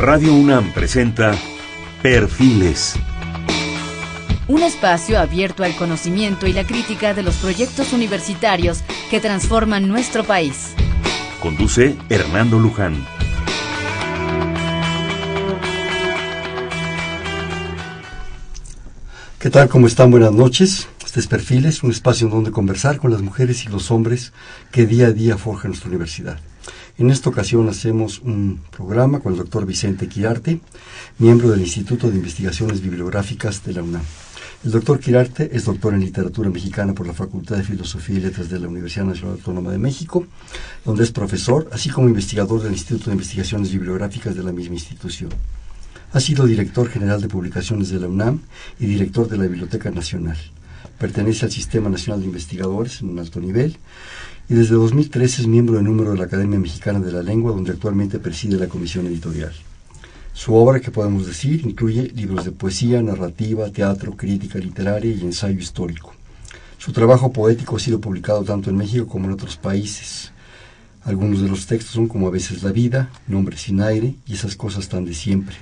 Radio UNAM presenta Perfiles. Un espacio abierto al conocimiento y la crítica de los proyectos universitarios que transforman nuestro país. Conduce Hernando Luján. ¿Qué tal? ¿Cómo están? Buenas noches. Este es Perfiles, un espacio en donde conversar con las mujeres y los hombres que día a día forjan nuestra universidad. En esta ocasión hacemos un programa con el doctor Vicente Quirarte, miembro del Instituto de Investigaciones Bibliográficas de la UNAM. El doctor Quirarte es doctor en literatura mexicana por la Facultad de Filosofía y Letras de la Universidad Nacional Autónoma de México, donde es profesor, así como investigador del Instituto de Investigaciones Bibliográficas de la misma institución. Ha sido director general de publicaciones de la UNAM y director de la Biblioteca Nacional. Pertenece al Sistema Nacional de Investigadores en un alto nivel y desde 2013 es miembro de número de la Academia Mexicana de la Lengua, donde actualmente preside la comisión editorial. Su obra, que podemos decir, incluye libros de poesía, narrativa, teatro, crítica literaria y ensayo histórico. Su trabajo poético ha sido publicado tanto en México como en otros países. Algunos de los textos son como A veces la vida, Nombre sin aire y esas cosas tan de siempre.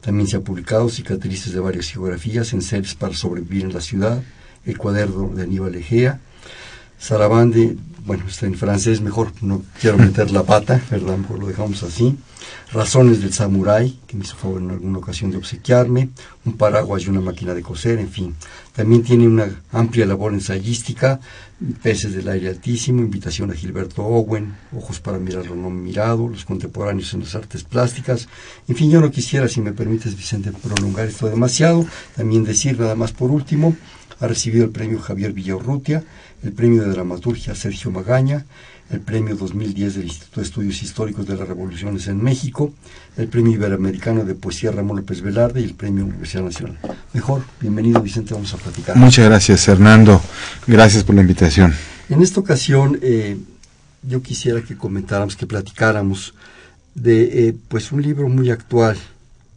También se ha publicado cicatrices de varias geografías en series para sobrevivir en la ciudad, El cuaderno de Aníbal Egea, Sarabande, bueno, está en francés, mejor no quiero meter la pata, ¿verdad? Mejor lo dejamos así. Razones del Samurái, que me hizo favor en alguna ocasión de obsequiarme, un paraguas y una máquina de coser, en fin. También tiene una amplia labor ensayística, Peces del aire altísimo, invitación a Gilberto Owen, Ojos para mirar lo no mirado, los contemporáneos en las artes plásticas. En fin, yo no quisiera, si me permites, Vicente, prolongar esto demasiado. También decir, nada más por último, ha recibido el premio Javier Villaurrutia, el premio de dramaturgia Sergio Magaña, el premio 2010 del Instituto de Estudios Históricos de las Revoluciones en México, el premio Iberoamericano de Poesía Ramón López Velarde y el premio Universidad Nacional. Mejor, bienvenido Vicente, vamos a platicar. Muchas gracias Hernando, gracias por la invitación. En esta ocasión eh, yo quisiera que comentáramos, que platicáramos de eh, pues un libro muy actual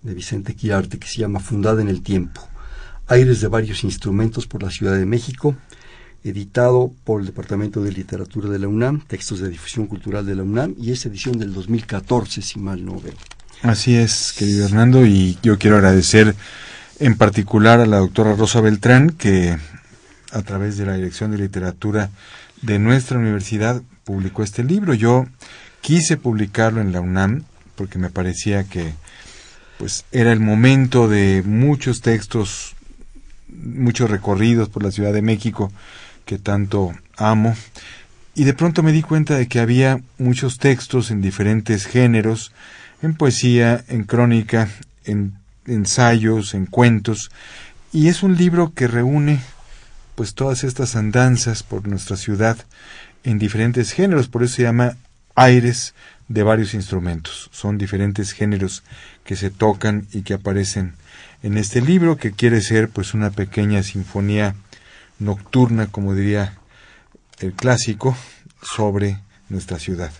de Vicente Quirarte que se llama Fundada en el Tiempo, aires de varios instrumentos por la Ciudad de México, editado por el Departamento de Literatura de la UNAM, Textos de Difusión Cultural de la UNAM, y es edición del 2014, si mal no veo. Así es, querido Hernando, y yo quiero agradecer en particular a la doctora Rosa Beltrán, que a través de la Dirección de Literatura de nuestra universidad publicó este libro. Yo quise publicarlo en la UNAM porque me parecía que pues era el momento de muchos textos, muchos recorridos por la Ciudad de México que tanto amo, y de pronto me di cuenta de que había muchos textos en diferentes géneros, en poesía, en crónica, en ensayos, en cuentos, y es un libro que reúne pues todas estas andanzas por nuestra ciudad en diferentes géneros, por eso se llama aires de varios instrumentos. Son diferentes géneros que se tocan y que aparecen en este libro que quiere ser pues una pequeña sinfonía nocturna, como diría el clásico, sobre nuestra ciudad.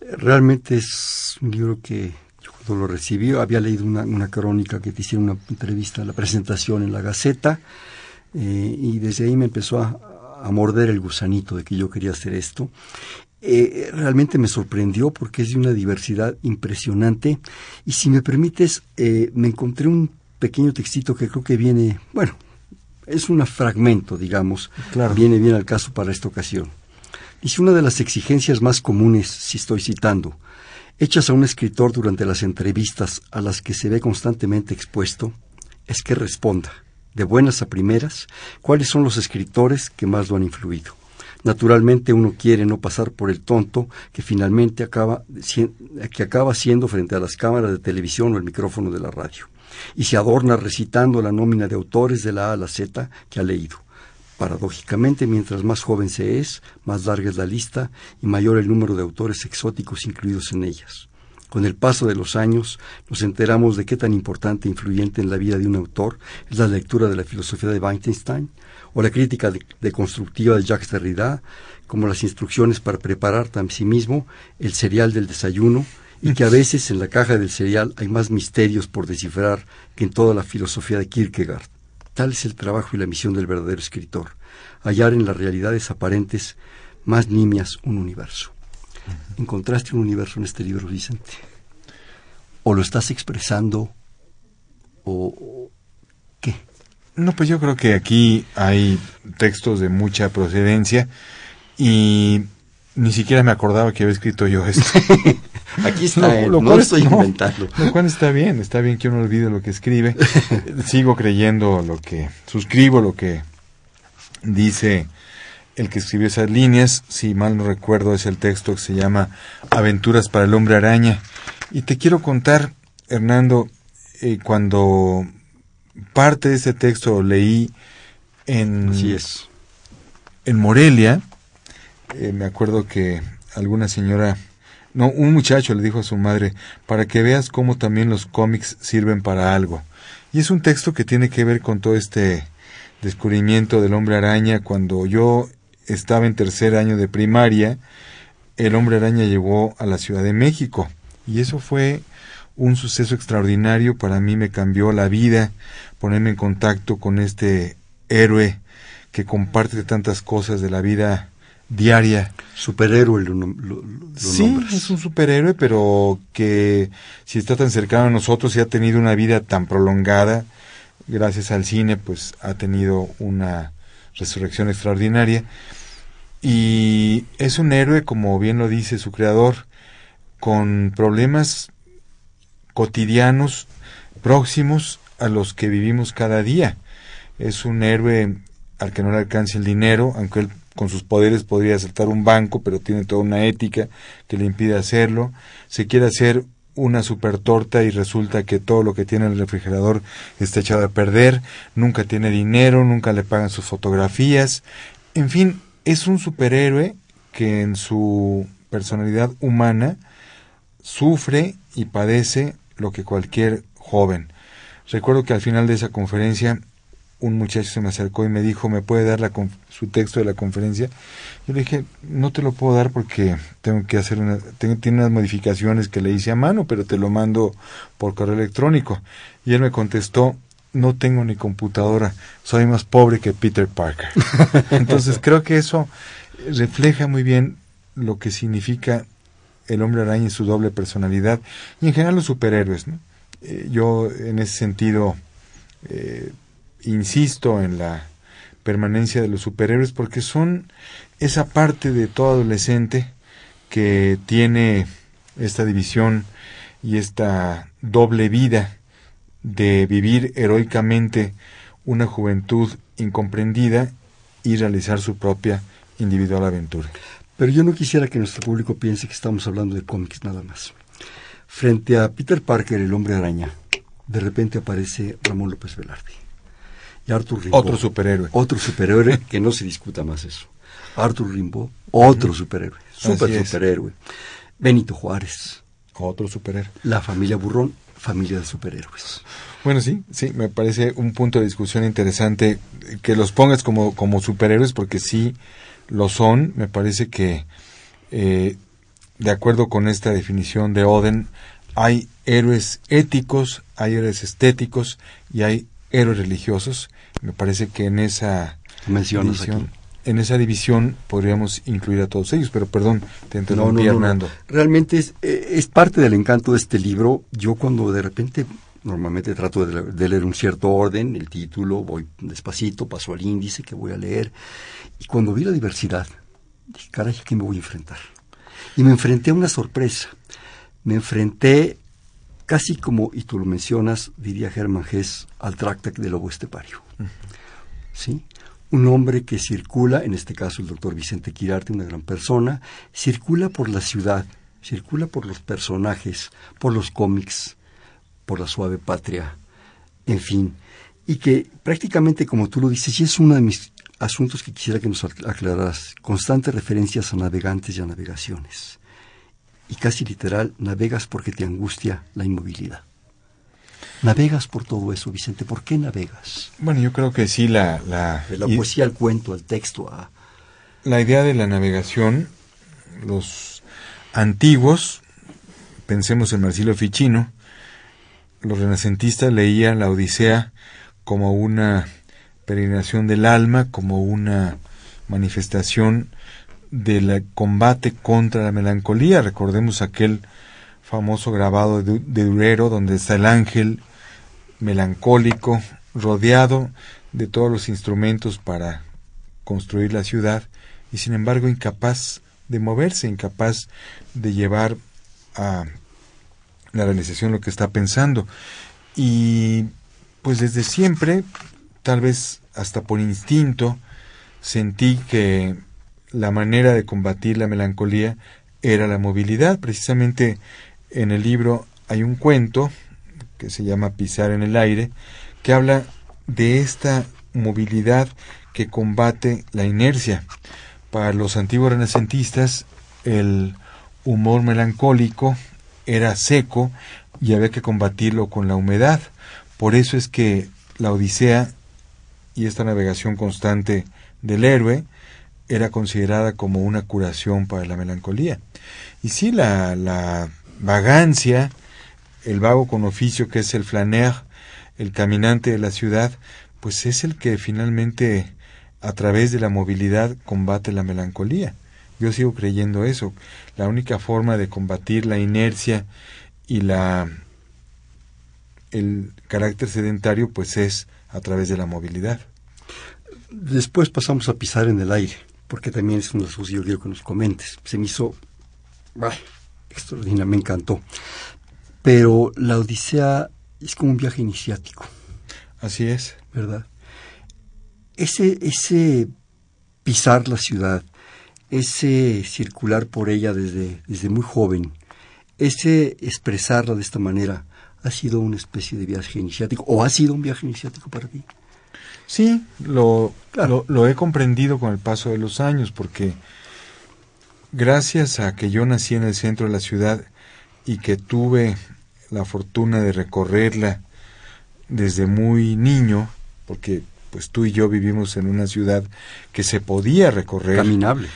Realmente es un libro que yo cuando lo recibí había leído una, crónica que te hicieron una entrevista, la presentación en la Gaceta, eh, y desde ahí me empezó a, morder el gusanito de que yo quería hacer esto. Eh, realmente me sorprendió porque es de una diversidad impresionante y si me permites, eh, me encontré un pequeño textito que creo que viene, bueno, es un fragmento, digamos, viene bien al caso para esta ocasión. Dice una de las exigencias más comunes, si estoy citando, hechas a un escritor durante las entrevistas a las que se ve constantemente expuesto, es que responda, de buenas a primeras, cuáles son los escritores que más lo han influido. Naturalmente uno quiere no pasar por el tonto que finalmente acaba, que acaba siendo frente a las cámaras de televisión o el micrófono de la radio y se adorna recitando la nómina de autores de la A a la Z que ha leído. Paradójicamente, mientras más joven se es, más larga es la lista y mayor el número de autores exóticos incluidos en ellas. Con el paso de los años nos enteramos de qué tan importante e influyente en la vida de un autor es la lectura de la filosofía de Wittgenstein o la crítica deconstructiva de, de Jacques Derrida, como las instrucciones para preparar a sí mismo el cereal del desayuno y que a veces en la caja del cereal hay más misterios por descifrar que en toda la filosofía de Kierkegaard. Tal es el trabajo y la misión del verdadero escritor, hallar en las realidades aparentes más nimias un universo. ¿Encontraste un universo en este libro, Vicente? o lo estás expresando o qué? No, pues yo creo que aquí hay textos de mucha procedencia y ni siquiera me acordaba que había escrito yo esto. Aquí está, lo, no estoy inventando. Lo cual está bien, está bien que uno olvide lo que escribe. Sigo creyendo lo que, suscribo lo que dice el que escribió esas líneas. Si mal no recuerdo, es el texto que se llama Aventuras para el hombre araña. Y te quiero contar, Hernando, eh, cuando parte de ese texto leí en, es. en Morelia, eh, me acuerdo que alguna señora, no, un muchacho le dijo a su madre, para que veas cómo también los cómics sirven para algo. Y es un texto que tiene que ver con todo este descubrimiento del hombre araña. Cuando yo estaba en tercer año de primaria, el hombre araña llegó a la Ciudad de México. Y eso fue un suceso extraordinario. Para mí me cambió la vida, ponerme en contacto con este héroe que comparte tantas cosas de la vida diaria. Superhéroe lo, Sí, es un superhéroe, pero que si está tan cercano a nosotros y ha tenido una vida tan prolongada, gracias al cine, pues ha tenido una resurrección extraordinaria. Y es un héroe, como bien lo dice su creador, con problemas cotidianos próximos a los que vivimos cada día. Es un héroe al que no le alcance el dinero, aunque él con sus poderes podría asaltar un banco, pero tiene toda una ética que le impide hacerlo. Se quiere hacer una super torta y resulta que todo lo que tiene en el refrigerador está echado a perder, nunca tiene dinero, nunca le pagan sus fotografías. En fin, es un superhéroe que en su personalidad humana sufre y padece lo que cualquier joven. Recuerdo que al final de esa conferencia un muchacho se me acercó y me dijo, ¿me puede dar la su texto de la conferencia? Yo le dije, no te lo puedo dar porque tengo que hacer una, tiene unas modificaciones que le hice a mano, pero te lo mando por correo electrónico. Y él me contestó, no tengo ni computadora, soy más pobre que Peter Parker. Entonces creo que eso refleja muy bien lo que significa el hombre araña y su doble personalidad, y en general los superhéroes. ¿no? Eh, yo en ese sentido eh, insisto en la permanencia de los superhéroes porque son esa parte de todo adolescente que tiene esta división y esta doble vida de vivir heroicamente una juventud incomprendida y realizar su propia individual aventura. Pero yo no quisiera que nuestro público piense que estamos hablando de cómics nada más. Frente a Peter Parker, el hombre araña, de repente aparece Ramón López Velarde. Arthur Rimbaud. Otro superhéroe. Otro superhéroe, que no se discuta más eso. Arthur Rimbaud, otro superhéroe. Super superhéroe. Benito Juárez. Otro superhéroe. La familia Burrón, familia de superhéroes. Bueno, sí, sí, me parece un punto de discusión interesante que los pongas como, como superhéroes porque sí lo son. Me parece que, eh, de acuerdo con esta definición de Oden, hay héroes éticos, hay héroes estéticos y hay héroes religiosos. Me parece que en esa división, en esa división podríamos incluir a todos ellos, pero perdón, te interrumpí, no, Hernando. Realmente es, eh, es parte del encanto de este libro. Yo cuando de repente normalmente trato de, leer un cierto orden, el título, voy despacito, paso al índice que voy a leer. Y cuando vi la diversidad, dije, caray, ¿a qué me voy a enfrentar? Y me enfrenté a una sorpresa. Me enfrenté casi como, y tú lo mencionas, diría Germán Gess, al Tractac de lobo estepario. ¿Sí? Un hombre que circula, en este caso el doctor Vicente Quirarte, una gran persona, circula por la ciudad, circula por los personajes, por los cómics, por la suave patria, en fin, y que prácticamente como tú lo dices, y es uno de mis asuntos que quisiera que nos aclararas, constantes referencias a navegantes y a navegaciones. Y casi literal, navegas porque te angustia la inmovilidad. Navegas por todo eso, Vicente. ¿Por qué navegas? Bueno, yo creo que sí, la... La, la poesía al cuento, al texto, a... La idea de la navegación, los antiguos, pensemos en Marcelo Ficino, los renacentistas leían la Odisea como una peregrinación del alma, como una manifestación del combate contra la melancolía. Recordemos aquel famoso grabado de, de Durero, donde está el ángel melancólico, rodeado de todos los instrumentos para construir la ciudad y sin embargo incapaz de moverse, incapaz de llevar a la realización lo que está pensando. Y pues desde siempre, tal vez hasta por instinto, sentí que la manera de combatir la melancolía era la movilidad. Precisamente en el libro hay un cuento que se llama Pisar en el aire, que habla de esta movilidad que combate la inercia. Para los antiguos renacentistas, el humor melancólico era seco y había que combatirlo con la humedad. Por eso es que la Odisea y esta navegación constante del héroe era considerada como una curación para la melancolía. Y sí, la, la vagancia, el vago con oficio que es el flaner, el caminante de la ciudad, pues es el que finalmente a través de la movilidad combate la melancolía. Yo sigo creyendo eso. La única forma de combatir la inercia y la el carácter sedentario pues es a través de la movilidad. Después pasamos a pisar en el aire, porque también es uno de que que nos comentes. Se me hizo extraordinario, me encantó. Pero la Odisea es como un viaje iniciático. Así es. ¿Verdad? Ese, ese pisar la ciudad, ese circular por ella desde, desde muy joven, ese expresarla de esta manera, ha sido una especie de viaje iniciático o ha sido un viaje iniciático para ti. Sí, lo, lo, lo, he comprendido con el paso de los años, porque gracias a que yo nací en el centro de la ciudad y que tuve la fortuna de recorrerla desde muy niño, porque pues tú y yo vivimos en una ciudad que se podía recorrer. Caminable.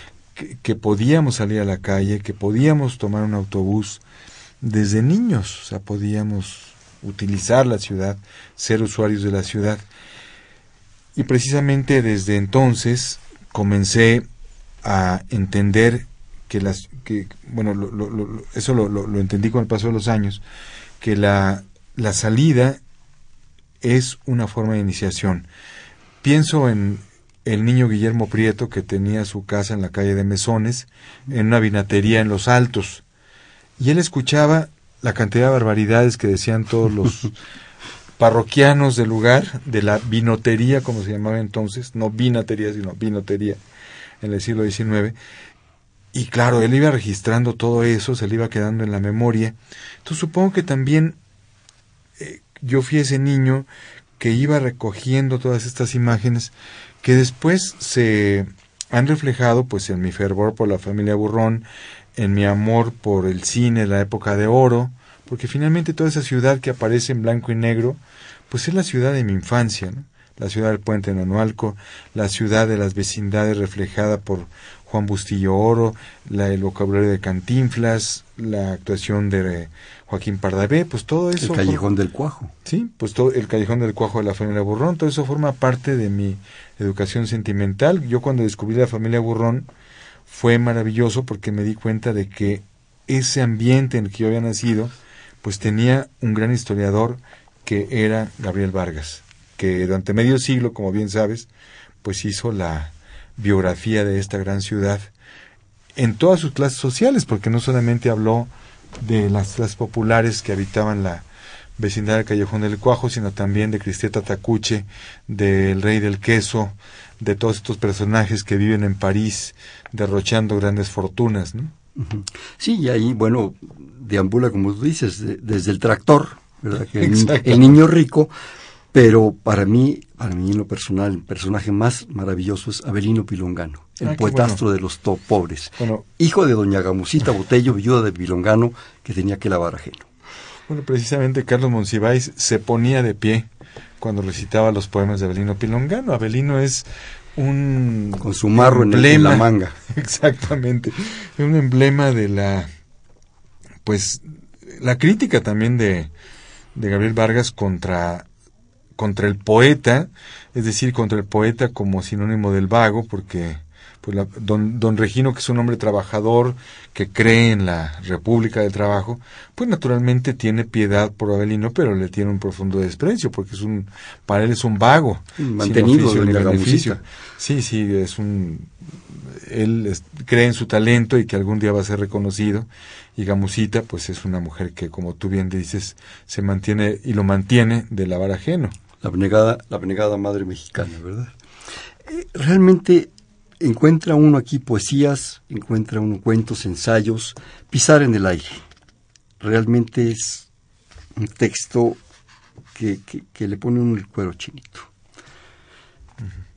Que, podíamos salir a la calle, que podíamos tomar un autobús desde niños, o sea, podíamos utilizar la ciudad, ser usuarios de la ciudad. Y precisamente desde entonces comencé a entender que las que bueno eso lo, lo, entendí con el paso de los años que la, la salida es una forma de iniciación. Pienso en el niño Guillermo Prieto que tenía su casa en la calle de Mesones, en una vinatería en Los Altos, y él escuchaba la cantidad de barbaridades que decían todos los parroquianos del lugar, de la vinotería, como se llamaba entonces, no vinatería, sino vinotería, en el siglo XIX, y claro, él iba registrando todo eso, se le iba quedando en la memoria. Entonces supongo que también eh, yo fui ese niño que iba recogiendo todas estas imágenes que después se han reflejado pues en mi fervor por la familia Burrón, en mi amor por el cine, la época de oro, porque finalmente toda esa ciudad que aparece en blanco y negro, pues es la ciudad de mi infancia, la ciudad del puente Nonualco, la ciudad de las vecindades reflejada por Juan Bustillo Oro, la, el vocabulario de Cantinflas, la actuación de Joaquín Pardavé, pues todo eso. El Callejón del Cuajo. Sí, pues todo el Callejón del Cuajo de la familia Burrón, todo eso forma parte de mi educación sentimental. Yo cuando descubrí la familia Burrón fue maravilloso porque me di cuenta de que ese ambiente en el que yo había nacido, pues tenía un gran historiador que era Gabriel Vargas, que durante medio siglo, como bien sabes, pues hizo la biografía de esta gran ciudad en todas sus clases sociales, porque no solamente habló de las clases populares que habitaban la vecindad del Callejón del Cuajo, sino también de Cristieta Tacuche, del Rey del Queso, de todos estos personajes que viven en París derrochando grandes fortunas. ¿no? Sí, y ahí, bueno, deambula, como tú dices, desde el tractor, ¿verdad? el niño rico pero para mí, para mí en lo personal, el personaje más maravilloso es Abelino Pilongano, el ah, poetastro de los pobres. hijo de doña Gamusita Botello, viuda de Pilongano, que tenía que lavar ajeno. Bueno, precisamente Carlos Monsiváis se ponía de pie cuando recitaba los poemas de Abelino Pilongano. Abelino es un con su marro en, la manga. Exactamente. Es un emblema de la pues la crítica también de, de Gabriel Vargas contra contra el poeta, es decir, contra el poeta como sinónimo del vago, porque pues don, don Regino, que es un hombre trabajador, que cree en la República del Trabajo, pues naturalmente tiene piedad por Abelino, pero le tiene un profundo desprecio, porque es un, para él es un vago, mantenido sin beneficio. Sí, sí, es un, él cree en su talento y que algún día va a ser reconocido, y Gamusita, pues es una mujer que, como tú bien dices, se mantiene y lo mantiene de lavar ajeno. La abnegada, la abnegada madre mexicana, ¿verdad? Eh, realmente encuentra uno aquí poesías, encuentra uno cuentos, ensayos, pisar en el aire. Realmente es un texto que, que, le pone un el cuero chinito.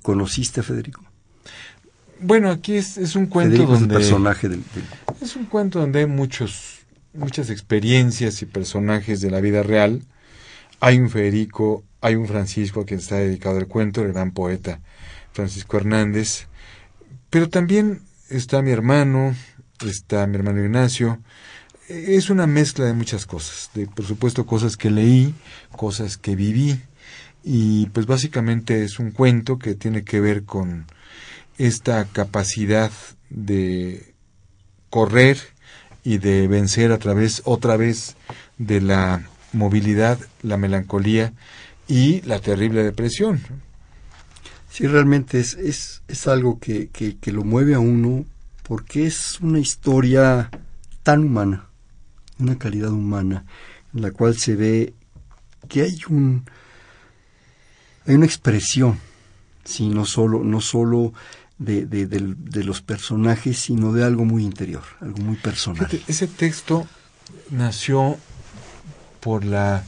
¿Conociste a Federico? Bueno, aquí es, es un cuento donde... personaje del, Es un cuento donde hay muchos, muchas experiencias y personajes de la vida real. Hay un Federico, hay un Francisco a quien está dedicado el cuento, el gran poeta Francisco Hernández. Pero también está mi hermano, está mi hermano Ignacio. Es una mezcla de muchas cosas, de por supuesto cosas que leí, cosas que viví, y pues básicamente es un cuento que tiene que ver con esta capacidad de correr y de vencer a través otra vez de la movilidad, la melancolía y la terrible depresión. Sí, realmente es, es, es algo que, que, lo mueve a uno porque es una historia tan humana, una calidad humana, en la cual se ve que hay un hay una expresión, sí, no solo, no solo de, de, los personajes, sino de algo muy interior, algo muy personal. ese texto nació por la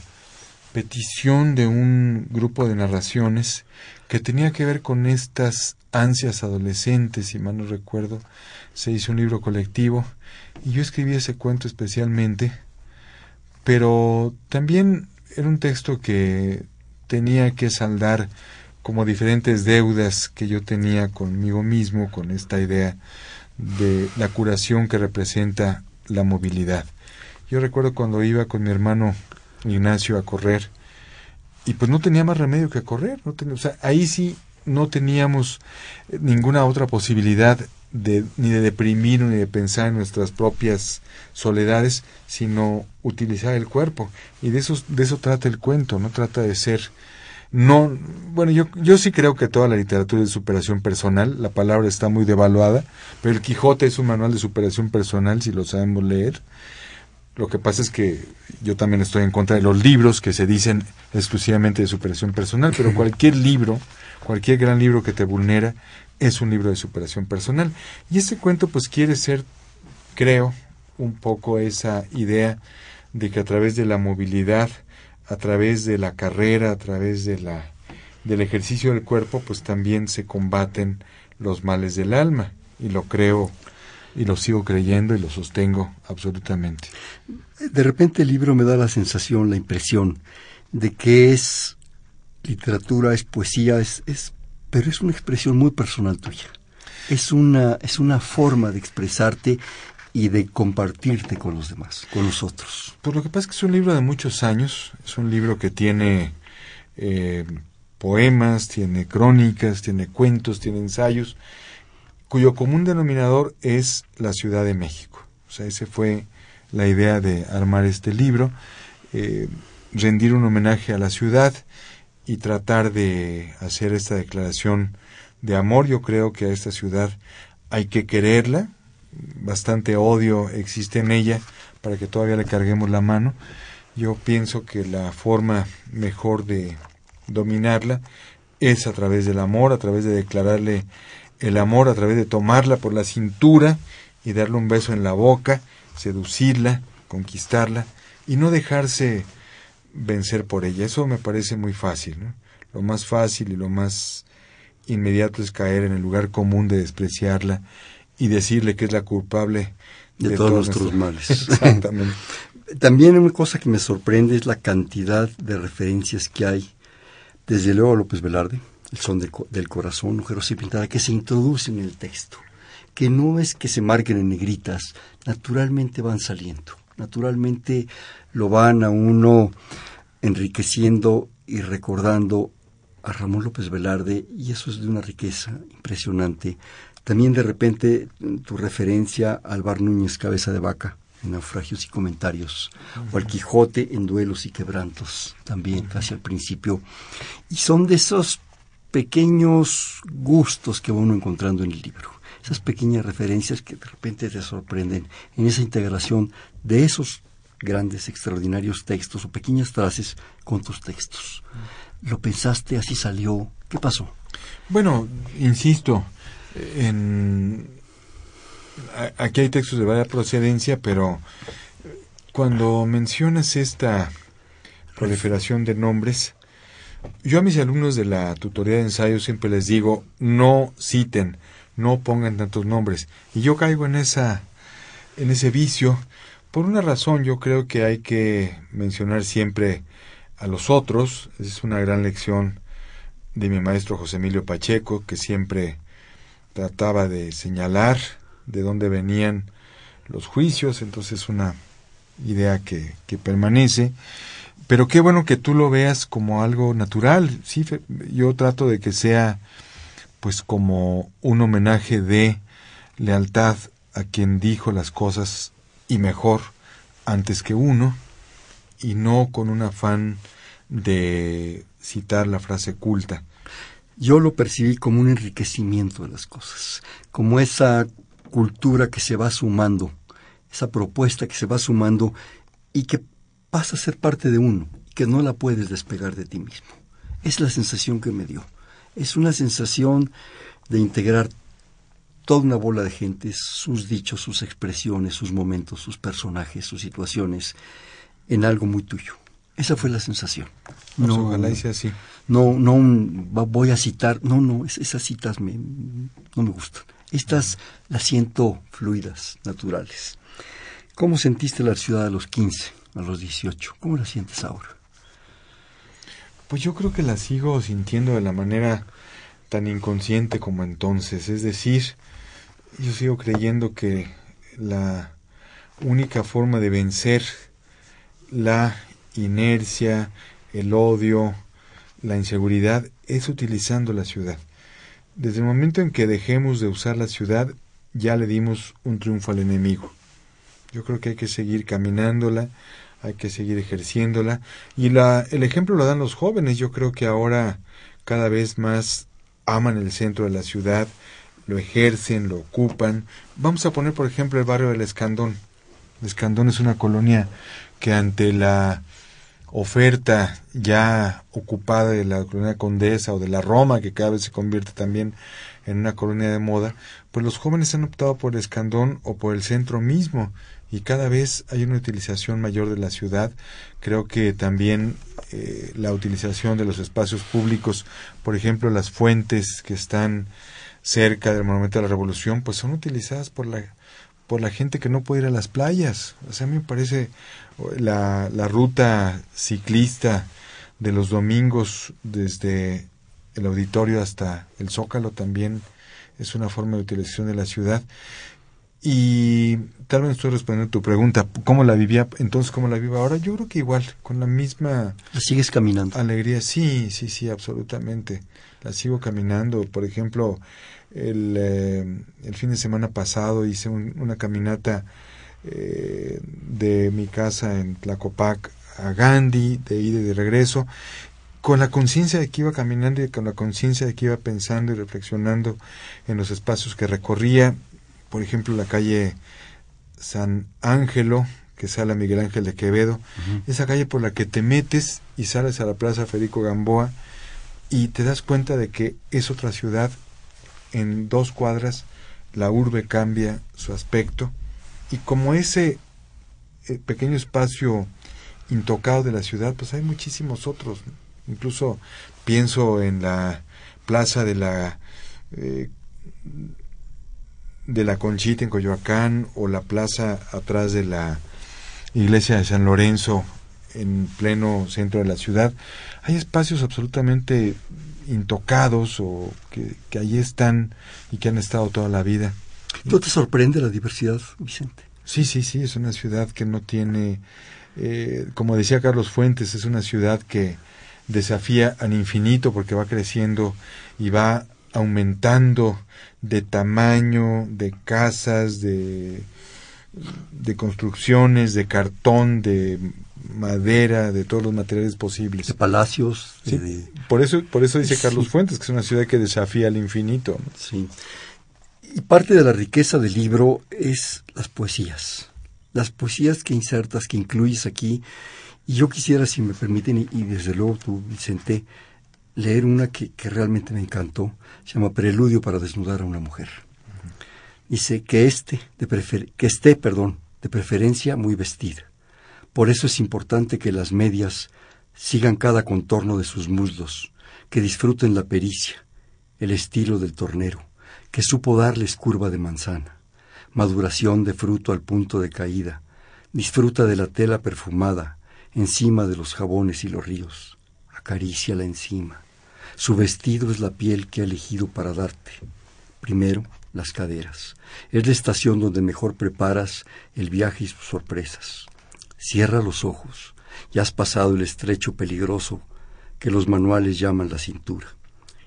petición de un grupo de narraciones que tenía que ver con estas ansias adolescentes, si mal no recuerdo, se hizo un libro colectivo y yo escribí ese cuento especialmente, pero también era un texto que tenía que saldar como diferentes deudas que yo tenía conmigo mismo con esta idea de la curación que representa la movilidad. Yo recuerdo cuando iba con mi hermano Ignacio a correr y pues no tenía más remedio que correr, no o sea, ahí sí no teníamos ninguna otra posibilidad de, ni de deprimir ni de pensar en nuestras propias soledades, sino utilizar el cuerpo. Y de eso, de eso trata el cuento, no trata de ser no, bueno, yo, yo sí creo que toda la literatura es de superación personal, la palabra está muy devaluada, pero el Quijote es un manual de superación personal si lo sabemos leer. Lo que pasa es que yo también estoy en contra de los libros que se dicen exclusivamente de superación personal, pero cualquier libro, cualquier gran libro que te vulnera, es un libro de superación personal. Y este cuento pues quiere ser, creo, un poco esa idea de que a través de la movilidad, a través de la carrera, a través de la, del ejercicio del cuerpo, pues también se combaten los males del alma. Y lo creo y lo sigo creyendo y lo sostengo absolutamente. De repente el libro me da la sensación, la impresión de que es literatura, es poesía, es, es pero es una expresión muy personal tuya. Es una, es una forma de expresarte y de compartirte con los demás, con los otros. Pues lo que pasa es que es un libro de muchos años, es un libro que tiene eh, poemas, tiene crónicas, tiene cuentos, tiene ensayos, cuyo común denominador es la Ciudad de México. O sea, esa fue la idea de armar este libro, eh, rendir un homenaje a la ciudad y tratar de hacer esta declaración de amor. Yo creo que a esta ciudad hay que quererla, bastante odio existe en ella para que todavía le carguemos la mano. Yo pienso que la forma mejor de dominarla es a través del amor, a través de declararle el amor, a través de tomarla por la cintura y darle un beso en la boca, seducirla, conquistarla y no dejarse vencer por ella. Eso me parece muy fácil. Lo más fácil y lo más inmediato es caer en el lugar común de despreciarla y decirle que es la culpable de, todos, nuestros males. Exactamente. También una cosa que me sorprende es la cantidad de referencias que hay, desde luego a López Velarde, el son del corazón, mujeres y pintada, que se introducen en el texto, que no es que se marquen en negritas, naturalmente van saliendo, naturalmente lo van a uno enriqueciendo y recordando a Ramón López Velarde, y eso es de una riqueza impresionante También de repente tu referencia al Bar Núñez Cabeza de Vaca en naufragios y comentarios, o al Quijote en duelos y quebrantos, también casi al principio. Y son de esos pequeños gustos que va uno encontrando en el libro, esas pequeñas referencias que de repente te sorprenden en esa integración de esos grandes, extraordinarios textos o pequeñas frases con tus textos. ¿Lo pensaste? ¿Así salió? ¿Qué pasó? Bueno, insisto, en aquí hay textos de varias procedencia, pero cuando mencionas esta proliferación de nombres, yo a mis alumnos de la tutoría de ensayo siempre les digo, no citen, no pongan tantos nombres. Y yo caigo en esa en ese vicio por una razón, yo creo que hay que mencionar siempre a los otros, es una gran lección de mi maestro José Emilio Pacheco, que siempre trataba de señalar de dónde venían los juicios, entonces una idea que, que permanece. Pero qué bueno que tú lo veas como algo natural. Sí, yo trato de que sea pues como un homenaje de lealtad a quien dijo las cosas y mejor antes que uno y no con un afán de citar la frase culta. Yo lo percibí como un enriquecimiento de las cosas, como esa cultura que se va sumando, esa propuesta que se va sumando y que pasa a ser parte de uno, que no la puedes despegar de ti mismo. Es la sensación que me dio. Es una sensación de integrar toda una bola de gente, sus dichos, sus expresiones, sus momentos, sus personajes, sus situaciones, en algo muy tuyo. Esa fue la sensación. Pues no, ojalá sea así. No, no voy a citar, no, no, esas citas me, no me gustan. Estas las siento fluidas, naturales. ¿Cómo sentiste la ciudad a los 15, a los 18? ¿Cómo la sientes ahora? Pues yo creo que la sigo sintiendo de la manera tan inconsciente como entonces. Es decir, yo sigo creyendo que la única forma de vencer la inercia, el odio, la inseguridad es utilizando la ciudad. Desde el momento en que dejemos de usar la ciudad, ya le dimos un triunfo al enemigo. Yo creo que hay que seguir caminándola, hay que seguir ejerciéndola. Y la, el ejemplo lo dan los jóvenes. Yo creo que ahora cada vez más aman el centro de la ciudad, lo ejercen, lo ocupan. Vamos a poner, por ejemplo, el barrio del Escandón. El Escandón es una colonia que ante la oferta ya ocupada de la colonia Condesa o de la Roma, que cada vez se convierte también en una colonia de moda, pues los jóvenes han optado por el Escandón o por el centro mismo y cada vez hay una utilización mayor de la ciudad. Creo que también eh, la utilización de los espacios públicos, por ejemplo, las fuentes que están cerca del Monumento de la Revolución, pues son utilizadas por la por la gente que no puede ir a las playas. O sea, a mí me parece la, la ruta ciclista de los domingos desde el auditorio hasta el Zócalo también es una forma de utilización de la ciudad. Y tal vez estoy respondiendo a tu pregunta, ¿cómo la vivía entonces, cómo la vivo ahora? Yo creo que igual, con la misma... ¿La sigues caminando? Alegría, sí, sí, sí, absolutamente. La sigo caminando. Por ejemplo, el, eh, el fin de semana pasado hice una caminata eh, de mi casa en Tlacopac a Gandhi, de ida y de regreso, con la conciencia de que iba caminando y con la conciencia de que iba pensando y reflexionando en los espacios que recorría, por ejemplo la calle San Ángelo, que sale a Miguel Ángel de Quevedo, esa calle por la que te metes y sales a la Plaza Federico Gamboa y te das cuenta de que es otra ciudad, en dos cuadras la urbe cambia su aspecto y como ese eh, pequeño espacio intocado de la ciudad, pues hay muchísimos otros. Incluso pienso en la plaza de la eh, de la Conchita en Coyoacán o la plaza atrás de la iglesia de San Lorenzo en pleno centro de la ciudad. Hay espacios absolutamente intocados o que, que allí están y que han estado toda la vida. ¿No te sorprende la diversidad, Vicente? Sí, sí, sí, es una ciudad que no tiene, eh, como decía Carlos Fuentes, es una ciudad que desafía al infinito porque va creciendo y va aumentando de tamaño, de casas, de, de construcciones, de cartón, de madera, de todos los materiales posibles. De palacios. Por eso, por eso dice Carlos Fuentes que es una ciudad que desafía al infinito. Sí. Y parte de la riqueza del libro es las poesías. Las poesías que insertas, que incluyes aquí. Y yo quisiera, si me permiten, y, desde luego tú, Vicente, leer una que, realmente me encantó. Se llama Preludio para desnudar a una mujer. Dice que, este, de que esté, perdón, de preferencia muy vestida por eso es importante que las medias sigan cada contorno de sus muslos, que disfruten la pericia, el estilo del tornero, que supo darles curva de manzana, maduración de fruto al punto de caída, disfruta de la tela perfumada, encima de los jabones y los ríos, la encima. Su vestido es la piel que ha elegido para darte. Primero, las caderas. Es la estación donde mejor preparas el viaje y sus sorpresas. Cierra los ojos, ya has pasado el estrecho peligroso que los manuales llaman la cintura,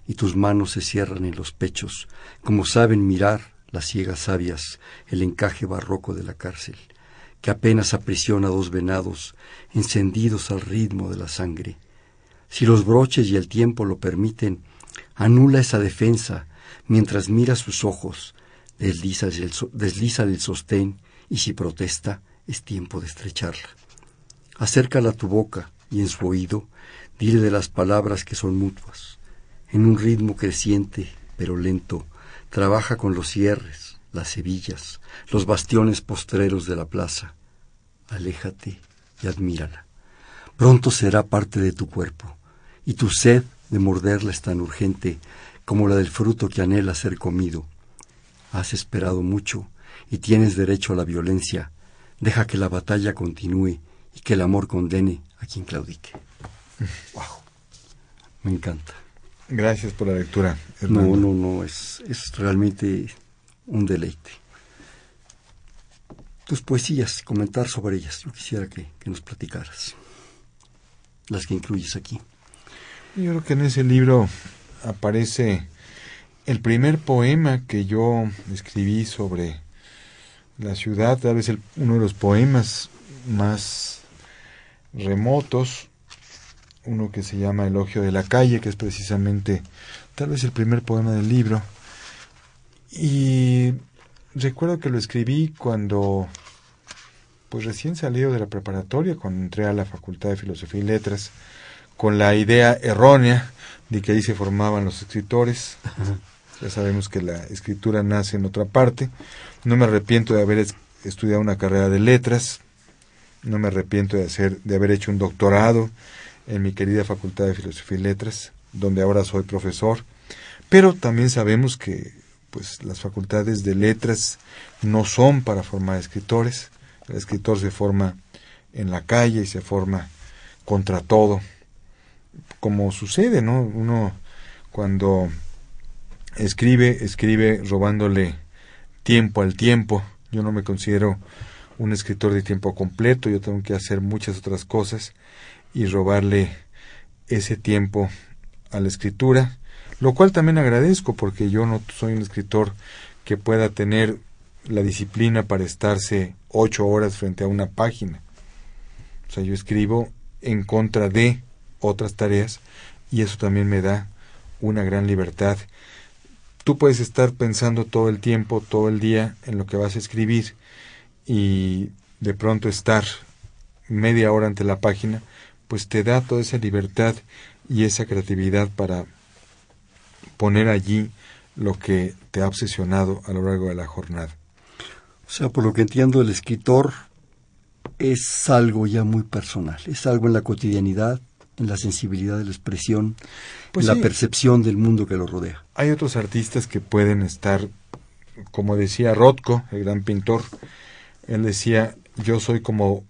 y tus manos se cierran en los pechos, como saben mirar las ciegas sabias el encaje barroco de la cárcel, que apenas aprisiona dos venados encendidos al ritmo de la sangre. Si los broches y el tiempo lo permiten, anula esa defensa mientras mira sus ojos, desliza el, desliza el sostén y si protesta, es tiempo de estrecharla. Acércala a tu boca y en su oído dile de las palabras que son mutuas. En un ritmo creciente, pero lento, trabaja con los cierres, las hebillas, los bastiones postreros de la plaza. Aléjate y admírala. Pronto será parte de tu cuerpo, y tu sed de morderla es tan urgente como la del fruto que anhela ser comido. Has esperado mucho y tienes derecho a la violencia, Deja que la batalla continúe y que el amor condene a quien claudique. Wow. Me encanta. Gracias por la lectura. No, no, no, es, es realmente un deleite. Tus poesías, comentar sobre ellas, yo quisiera que, que nos platicaras. Las que incluyes aquí. Yo creo que en ese libro aparece el primer poema que yo escribí sobre la ciudad, tal vez el, uno de los poemas más remotos, uno que se llama Elogio de la calle, que es precisamente tal vez el primer poema del libro. Y recuerdo que lo escribí cuando, pues recién salido de la preparatoria, cuando entré a la Facultad de Filosofía y Letras, con la idea errónea de que ahí se formaban los escritores. Ya sabemos que la escritura nace en otra parte. No me arrepiento de haber estudiado una carrera de letras. No me arrepiento de, hacer, de haber hecho un doctorado en mi querida Facultad de Filosofía y Letras, donde ahora soy profesor. Pero también sabemos que pues las facultades de letras no son para formar escritores. El escritor se forma en la calle y se forma contra todo. Como sucede, ¿no? Uno cuando escribe, escribe robándole tiempo al tiempo. Yo no me considero un escritor de tiempo completo, yo tengo que hacer muchas otras cosas y robarle ese tiempo a la escritura, lo cual también agradezco porque yo no soy un escritor que pueda tener la disciplina para estarse ocho horas frente a una página. O sea, yo escribo en contra de otras tareas y eso también me da una gran libertad tú puedes estar pensando todo el tiempo, todo el día en lo que vas a escribir y de pronto estar media hora ante la página, pues te da toda esa libertad y esa creatividad para poner allí lo que te ha obsesionado a lo largo de la jornada. O sea, por lo que entiendo, el escritor es algo ya muy personal, es algo en la cotidianidad, en la sensibilidad de la expresión, pues en la percepción del mundo que lo rodea. Hay otros artistas que pueden estar, como decía Rothko, el gran pintor, él decía, yo soy como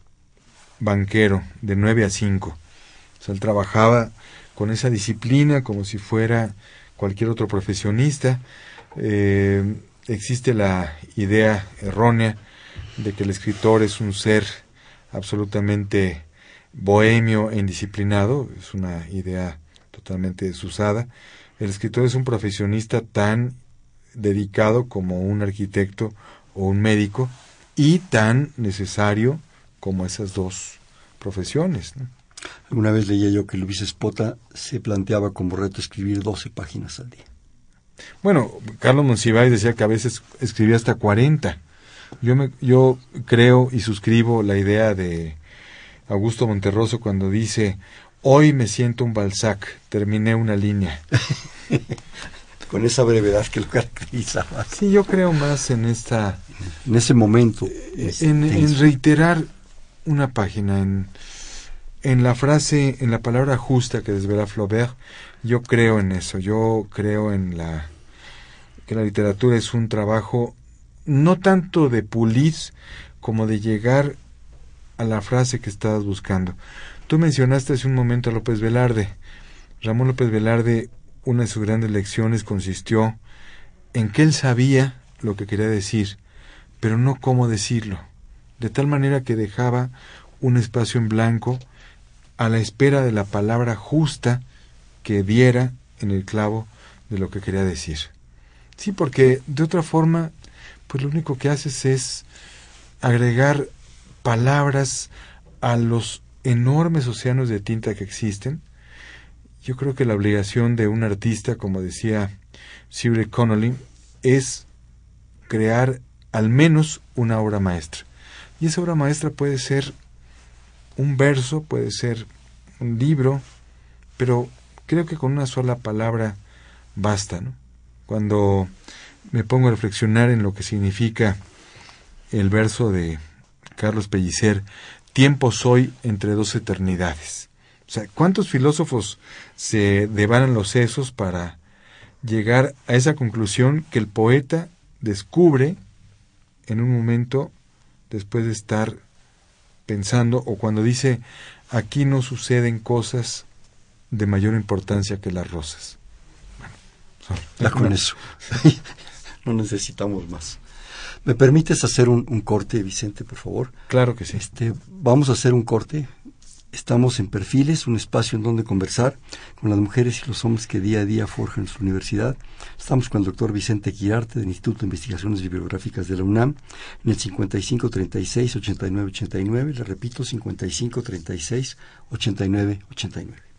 banquero de 9 a 5. O sea, él trabajaba con esa disciplina como si fuera cualquier otro profesionista. Eh, existe la idea errónea de que el escritor es un ser absolutamente bohemio e indisciplinado, es una idea totalmente desusada. El escritor es un profesionista tan dedicado como un arquitecto o un médico y tan necesario como esas dos profesiones. Alguna vez leía yo que Luis Espota se planteaba como reto escribir 12 páginas al día. Bueno, Carlos Monsiváis decía que a veces escribía hasta 40. Yo, me, yo creo y suscribo la idea de Augusto Monterroso cuando dice, hoy me siento un Balzac, terminé una línea. Con esa brevedad que lo caracterizaba. Sí, yo creo más en esta... En ese momento. En, en reiterar una página, en, en la frase, en la palabra justa que desvela Flaubert, yo creo en eso, yo creo en la que la literatura es un trabajo no tanto de pulir como de llegar a la frase que estabas buscando. Tú mencionaste hace un momento a López Velarde. Ramón López Velarde, una de sus grandes lecciones consistió en que él sabía lo que quería decir, pero no cómo decirlo, de tal manera que dejaba un espacio en blanco a la espera de la palabra justa que diera en el clavo de lo que quería decir. Sí, porque de otra forma, pues lo único que haces es agregar palabras a los enormes océanos de tinta que existen. Yo creo que la obligación de un artista, como decía Cyril Connolly, es crear al menos una obra maestra. Y esa obra maestra puede ser un verso, puede ser un libro, pero creo que con una sola palabra basta, ¿no? Cuando me pongo a reflexionar en lo que significa el verso de Carlos Pellicer, tiempo soy entre dos eternidades. O sea, ¿cuántos filósofos se devanan los sesos para llegar a esa conclusión que el poeta descubre en un momento después de estar pensando o cuando dice aquí no suceden cosas de mayor importancia que las rosas. Bueno, ya con eso. no necesitamos más. ¿Me permites hacer un, un, corte, Vicente, por favor? Claro que sí. Este, vamos a hacer un corte. Estamos en Perfiles, un espacio en donde conversar con las mujeres y los hombres que día a día forjan su universidad. Estamos con el doctor Vicente Quirarte del Instituto de Investigaciones Bibliográficas de la UNAM en el 5536-8989. Le repito, 5536-8989.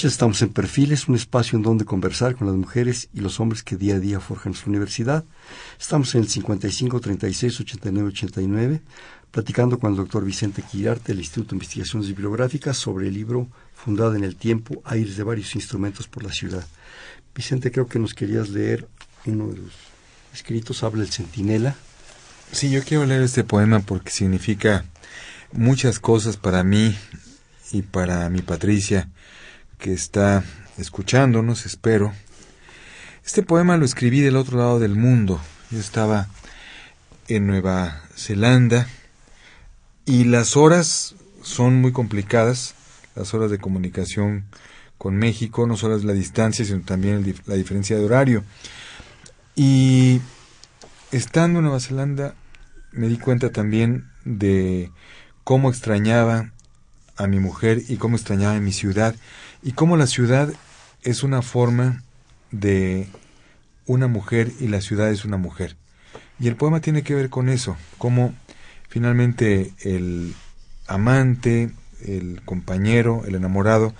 Noches, estamos en Perfiles, un espacio en donde conversar con las mujeres y los hombres que día a día forjan su universidad. Estamos en el 55 36 89 89, platicando con el doctor Vicente Quirarte del Instituto de Investigaciones Bibliográficas sobre el libro Fundado en el Tiempo, Aires de varios instrumentos por la ciudad. Vicente, creo que nos querías leer uno de los escritos, habla el Centinela. Sí, yo quiero leer este poema porque significa muchas cosas para mí y para mi Patricia que está escuchándonos, espero. Este poema lo escribí del otro lado del mundo. Yo estaba en Nueva Zelanda y las horas son muy complicadas, las horas de comunicación con México, no solo es la distancia, sino también la diferencia de horario. Y estando en Nueva Zelanda me di cuenta también de cómo extrañaba a mi mujer y cómo extrañaba mi ciudad y cómo la ciudad es una forma de una mujer y la ciudad es una mujer. Y el poema tiene que ver con eso, cómo finalmente el amante, el compañero, el enamorado,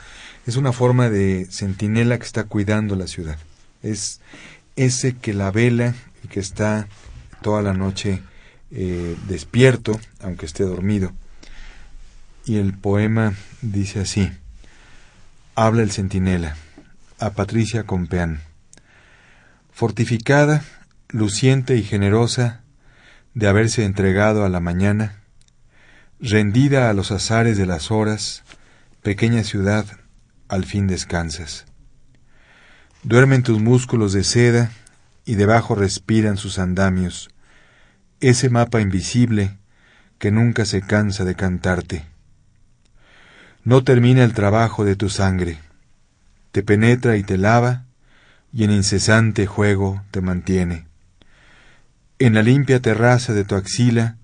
es una forma de centinela que está cuidando la ciudad. Es ese que la vela y que está toda la noche eh, despierto, aunque esté dormido. Y el poema dice así. Habla el centinela a Patricia Compeán. Fortificada, luciente y generosa de haberse entregado a la mañana, Rendida a los azares de las horas, pequeña ciudad, al fin descansas. Duermen tus músculos de seda y debajo respiran sus andamios, ese mapa invisible que nunca se cansa de cantarte. No termina el trabajo de tu sangre, te penetra y te lava, y en incesante juego te mantiene. En la limpia terraza de tu axila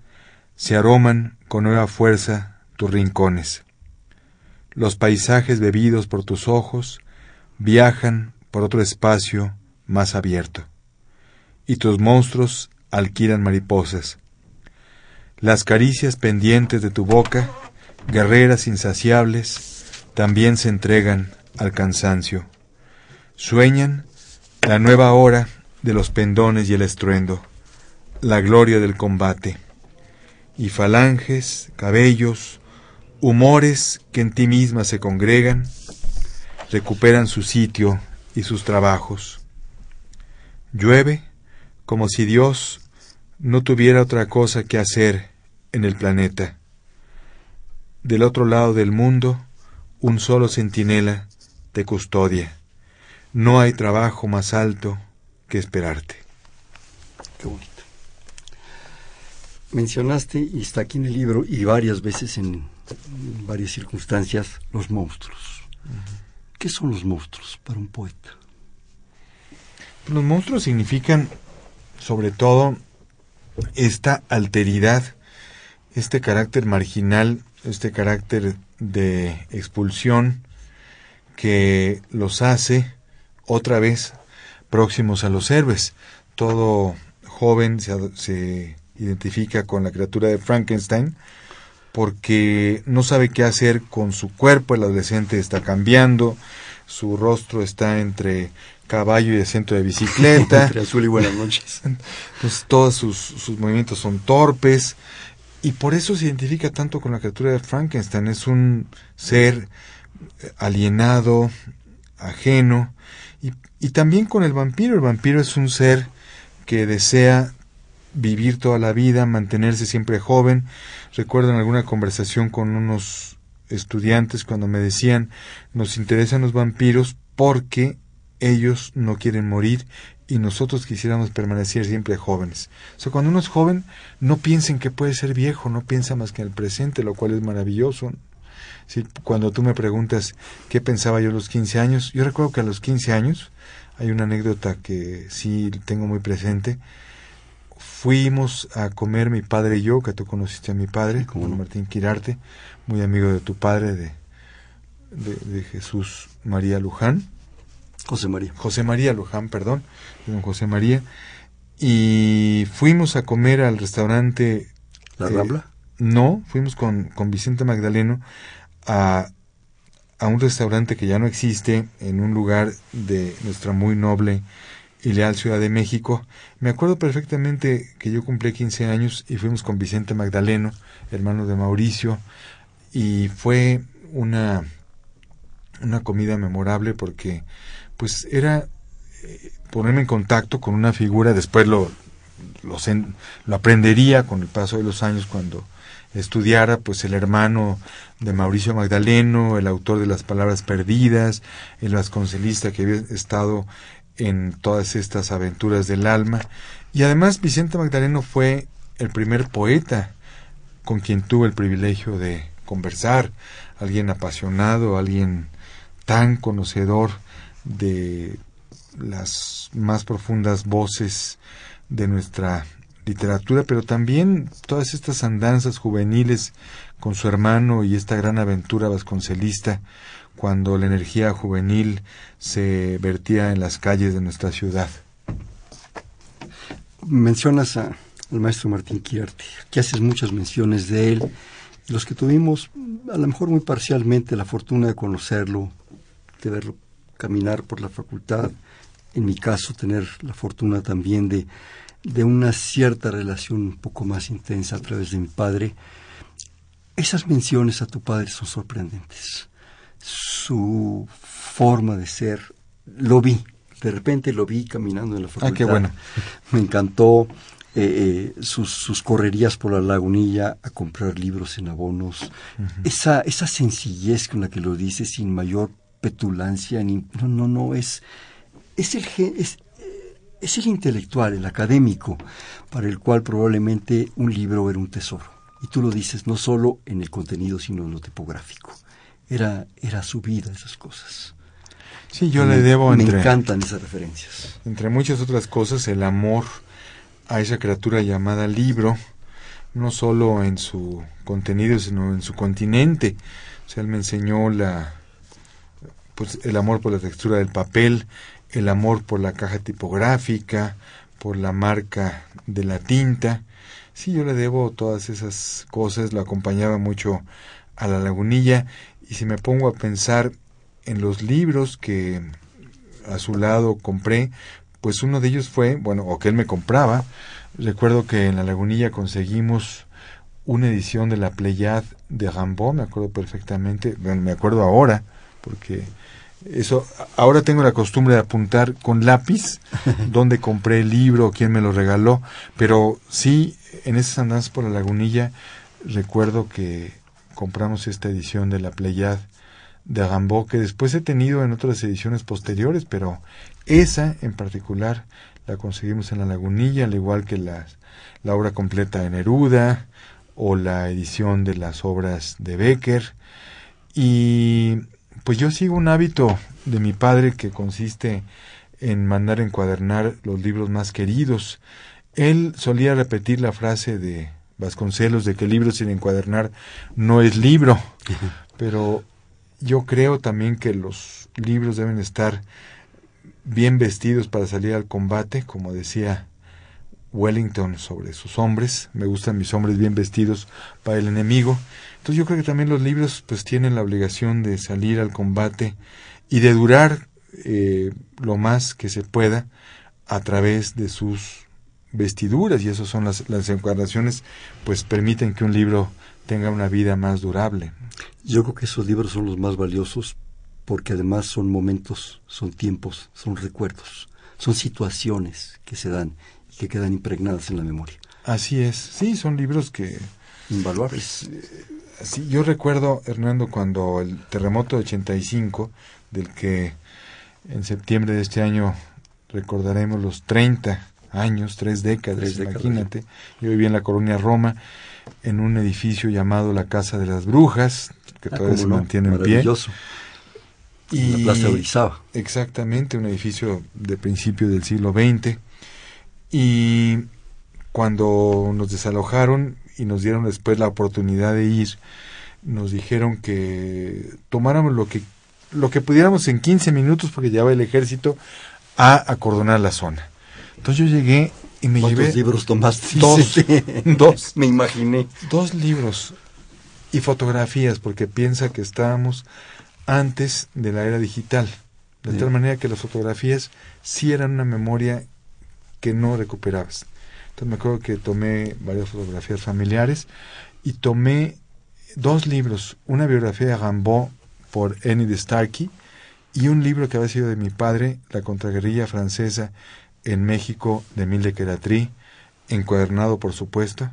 se aroman con nueva fuerza tus rincones. Los paisajes bebidos por tus ojos viajan por otro espacio más abierto, y tus monstruos alquilan mariposas. Las caricias pendientes de tu boca, guerreras insaciables, también se entregan al cansancio. Sueñan la nueva hora de los pendones y el estruendo, la gloria del combate, y falanges, cabellos, humores que en ti misma se congregan, recuperan su sitio y sus trabajos. Llueve como si Dios no tuviera otra cosa que hacer en el planeta. Del otro lado del mundo, un solo centinela te custodia. No hay trabajo más alto que esperarte. Qué bonito. Mencionaste, y está aquí en el libro, y varias veces en, varias circunstancias, los monstruos. ¿Qué son los monstruos para un poeta? Los monstruos significan, sobre todo, esta alteridad, este carácter marginal, este carácter de expulsión que los hace otra vez próximos a los héroes. Todo joven se, se identifica con la criatura de Frankenstein porque no sabe qué hacer con su cuerpo, el adolescente está cambiando, su rostro está entre caballo y asiento de bicicleta. entre azul y buenas noches. Entonces todos sus, sus, movimientos son torpes y por eso se identifica tanto con la criatura de Frankenstein. Es un ser alienado, ajeno y, y también con el vampiro. El vampiro es un ser que desea vivir toda la vida, mantenerse siempre joven. Recuerdo en alguna conversación con unos estudiantes cuando me decían, nos interesan los vampiros porque ellos no quieren morir y nosotros quisiéramos permanecer siempre jóvenes. O sea, cuando uno es joven, no piensa en que puede ser viejo, no piensa más que en el presente, lo cual es maravilloso. Si, cuando tú me preguntas qué pensaba yo a los 15 años, yo recuerdo que a los 15 años, hay una anécdota que sí tengo muy presente, fuimos a comer mi padre y yo, que tú conociste a mi padre, como Martín Quirarte, muy amigo de tu padre, de, de, de, Jesús María Luján. José María. José María Luján, perdón, don José María. Y fuimos a comer al restaurante. ¿La eh, Rambla? No, fuimos con, con Vicente Magdaleno a, a un restaurante que ya no existe en un lugar de nuestra muy noble y leal Ciudad de México. Me acuerdo perfectamente que yo cumplí 15 años y fuimos con Vicente Magdaleno, hermano de Mauricio, y fue una, una comida memorable porque pues era eh, ponerme en contacto con una figura, después lo, lo, aprendería con el paso de los años cuando estudiara pues el hermano de Mauricio Magdaleno, el autor de las palabras perdidas, el vasconcelista que había estado en todas estas aventuras del alma. Y además Vicente Magdaleno fue el primer poeta con quien tuve el privilegio de conversar, alguien apasionado, alguien tan conocedor de las más profundas voces de nuestra literatura, pero también todas estas andanzas juveniles con su hermano y esta gran aventura vasconcelista cuando la energía juvenil se vertía en las calles de nuestra ciudad. Mencionas al maestro Martín Quiarte, que haces muchas menciones de él, los que tuvimos, a lo mejor muy parcialmente, la fortuna de conocerlo, de verlo caminar por la facultad, en mi caso tener la fortuna también de, de una cierta relación un poco más intensa a través de mi padre, esas menciones a tu padre son sorprendentes su forma de ser. Lo vi, de repente lo vi caminando en la facultad. Ah, qué bueno. Me encantó eh, eh, sus, sus, correrías por la lagunilla a comprar libros en abonos, esa, esa sencillez con la que lo dice sin mayor petulancia, ni, no, no, no, es, es, el, es, es el intelectual, el académico, para el cual probablemente un libro era un tesoro. Y tú lo dices no solo en el contenido, sino en lo tipográfico. Era, era su vida esas cosas. Sí, yo le debo Me encantan esas referencias. Entre muchas otras cosas, el amor a esa criatura llamada libro, no solo en su contenido, sino en su continente. O sea, él me enseñó la, pues, el amor por la textura del papel, el amor por la caja tipográfica, por la marca de la tinta. Sí, yo le debo todas esas cosas, lo acompañaba mucho a la lagunilla y si me pongo a pensar en los libros que a su lado compré, pues uno de ellos fue, bueno, o que él me compraba. Recuerdo que en la lagunilla conseguimos una edición de la Pleiad de Rimbaud, me acuerdo perfectamente, me acuerdo ahora, porque eso ahora tengo la costumbre de apuntar con lápiz dónde compré el libro, quién me lo regaló, pero sí en esas andanzas por la lagunilla recuerdo que compramos esta edición de la Pleiad de Rimbaud que después he tenido en otras ediciones posteriores, pero esa en particular la conseguimos en la Lagunilla, al igual que la, la obra completa de Neruda o la edición de las obras de Becker. Y pues yo sigo un hábito de mi padre que consiste en mandar encuadernar los libros más queridos. Él solía repetir la frase de Vasconcelos de que el libro sin encuadernar no es libro, pero yo creo también que los libros deben estar bien vestidos para salir al combate, como decía Wellington sobre sus hombres. Me gustan mis hombres bien vestidos para el enemigo. Entonces yo creo que también los libros pues tienen la obligación de salir al combate y de durar eh, lo más que se pueda a través de sus vestiduras y eso son las, las encuadraciones pues permiten que un libro tenga una vida más durable. Yo creo que esos libros son los más valiosos porque además son momentos, son tiempos, son recuerdos, son situaciones que se dan y que quedan impregnadas en la memoria. Así es, sí, son libros que... Invaluables. Pues, sí, yo recuerdo, Hernando, cuando el terremoto de 85, del que en septiembre de este año recordaremos los 30 años, tres décadas, imagínate. Yo vivía en la colonia Roma, en un edificio llamado la Casa de las Brujas, que ah, todavía se mantiene en pie. Y la Plaza Exactamente, un edificio de principio del siglo XX. Y cuando nos desalojaron y nos dieron después la oportunidad de ir, nos dijeron que tomáramos lo que lo que pudiéramos en 15 minutos porque llevaba el ejército a acordonar la zona. Entonces yo llegué y me ¿Cuántos llevé libros tomaste? Dos, dos, me imaginé. Dos libros y fotografías porque piensa que estábamos antes de la era digital. De tal manera que las fotografías sí eran una memoria que no recuperabas. Entonces me acuerdo que tomé varias fotografías familiares y tomé dos libros, una biografía de Rimbaud por Enid Starkey y un libro que había sido de mi padre, La contraguerrilla francesa en México de Emile Queratrí, encuadernado por supuesto,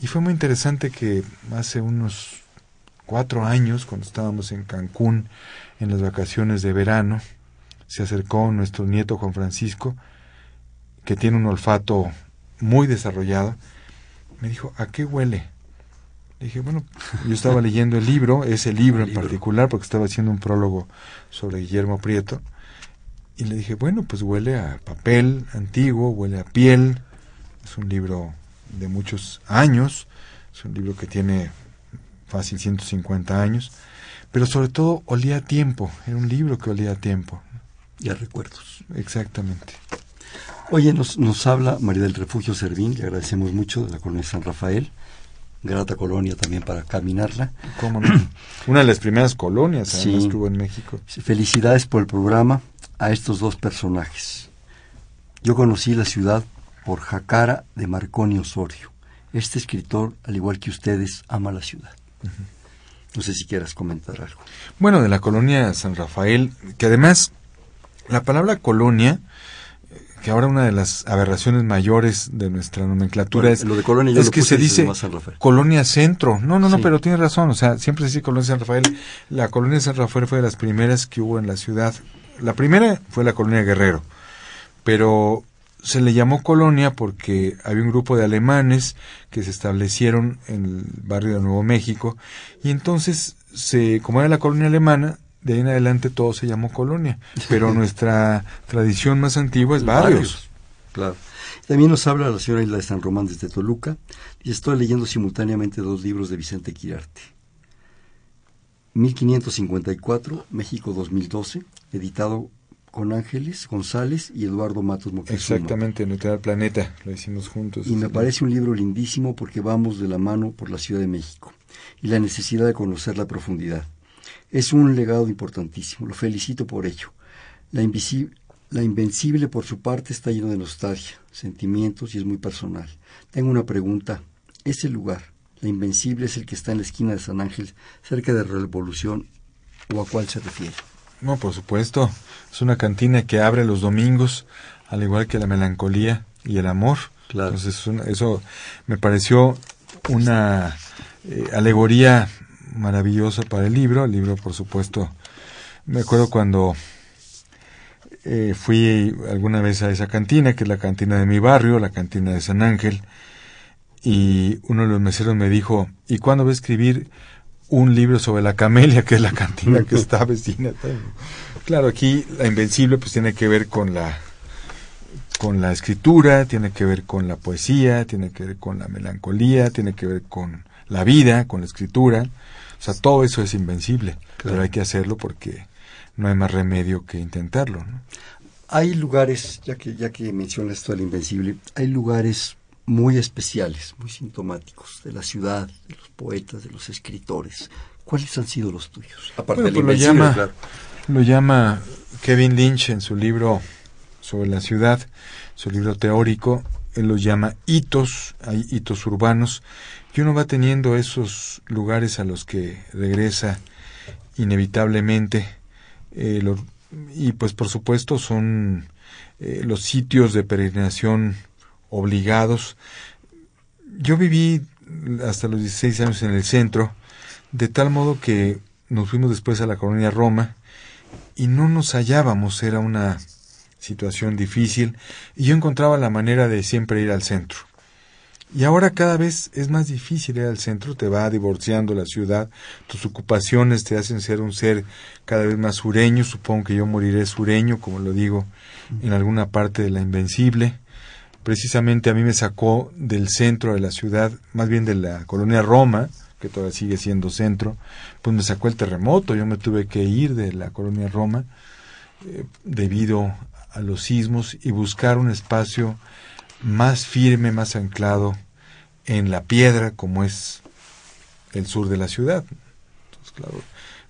y fue muy interesante que hace unos cuatro años, cuando estábamos en Cancún en las vacaciones de verano, se acercó nuestro nieto Juan Francisco, que tiene un olfato muy desarrollado, me dijo, ¿a qué huele? Le dije, bueno, yo estaba leyendo el libro, ese libro en particular, porque estaba haciendo un prólogo sobre Guillermo Prieto, y le dije, bueno, pues huele a papel antiguo, huele a piel. Es un libro de muchos años, es un libro que tiene fácil 150 años, pero sobre todo olía a tiempo, era un libro que olía a tiempo. Y a recuerdos. Exactamente. Oye, nos, nos habla María del Refugio Servín, le agradecemos mucho, de la colonia San Rafael, grata colonia también para caminarla. ¿Cómo no? Una de las primeras colonias, sí. estuvo en México. Felicidades por el programa a estos dos personajes. Yo conocí la ciudad por Jacara de Marconi Osorio. Este escritor, al igual que ustedes, ama la ciudad. No sé si quieras comentar algo. Bueno, de la colonia San Rafael, que además la palabra colonia, que ahora una de las aberraciones mayores de nuestra nomenclatura Bueno, es, lo de colonia yo es lo que puse se dice San colonia centro. No, no, no, Sí. pero tiene razón. O sea, siempre se dice colonia San Rafael. La colonia San Rafael fue de las primeras que hubo en la ciudad. La primera fue la colonia Guerrero, pero se le llamó colonia porque había un grupo de alemanes que se establecieron en el barrio de Nuevo México y entonces se como era la colonia alemana de ahí en adelante todo se llamó colonia pero nuestra tradición más antigua es barrios, Claro. También nos habla la señora Isla de San Román desde Toluca y estoy leyendo simultáneamente dos libros de Vicente Quirarte. 1554, México 2012, editado con Ángeles González y Eduardo Matos Moctezuma. exactamente Neutral Planeta lo hicimos juntos Y me parece un libro lindísimo porque vamos de la mano por la Ciudad de México y la necesidad de conocer la profundidad. Es un legado importantísimo, lo felicito por ello. La, la Invencible, por su parte, está lleno de nostalgia, sentimientos y es muy personal. Tengo una pregunta. ¿Ese lugar, la Invencible, es el que está en la esquina de San Ángel, cerca de Revolución, o a cuál se refiere? No, por supuesto. Es una cantina que abre los domingos, al igual que la melancolía y el amor. Claro. Entonces, eso me pareció una eh, alegoría maravillosa para el libro. El libro, por supuesto, me acuerdo cuando eh, fui alguna vez a esa cantina, que es la cantina de mi barrio, la cantina de San Ángel, y uno de los meseros me dijo, ¿y cuándo va a escribir un libro sobre la camelia, que es la cantina que está vecina? Claro, aquí la invencible pues tiene que ver con la con la escritura, tiene que ver con la poesía, tiene que ver con la melancolía, tiene que ver con la vida, con la escritura. O sea, todo eso es invencible, pero hay que hacerlo porque no hay más remedio que intentarlo. ¿no? Hay lugares, ya que, ya que mencionas esto del Invencible, hay lugares muy especiales, muy sintomáticos de la ciudad, de los poetas, de los escritores. ¿Cuáles han sido los tuyos? Aparte Bueno, del pues lo Invencible, llama, claro. lo llama Kevin Lynch en su libro sobre la ciudad, su libro teórico, él los llama hitos, hay hitos urbanos, y uno va teniendo esos lugares a los que regresa inevitablemente, eh, y pues por supuesto son eh, los sitios de peregrinación obligados. Yo viví hasta los 16 años en el centro, de tal modo que nos fuimos después a la colonia Roma y no nos hallábamos, era una situación difícil y yo encontraba la manera de siempre ir al centro. Y ahora cada vez es más difícil ir al centro, te va divorciando la ciudad, tus ocupaciones te hacen ser un ser cada vez más sureño, supongo que yo moriré sureño, como lo digo en alguna parte de la Invencible. Precisamente a mí me sacó del centro de la ciudad, más bien de la colonia Roma, que todavía sigue siendo centro, pues me sacó el terremoto, yo me tuve que ir de la colonia Roma eh, debido a los sismos y buscar un espacio más firme, más anclado en la piedra como es el sur de la ciudad. Entonces, claro,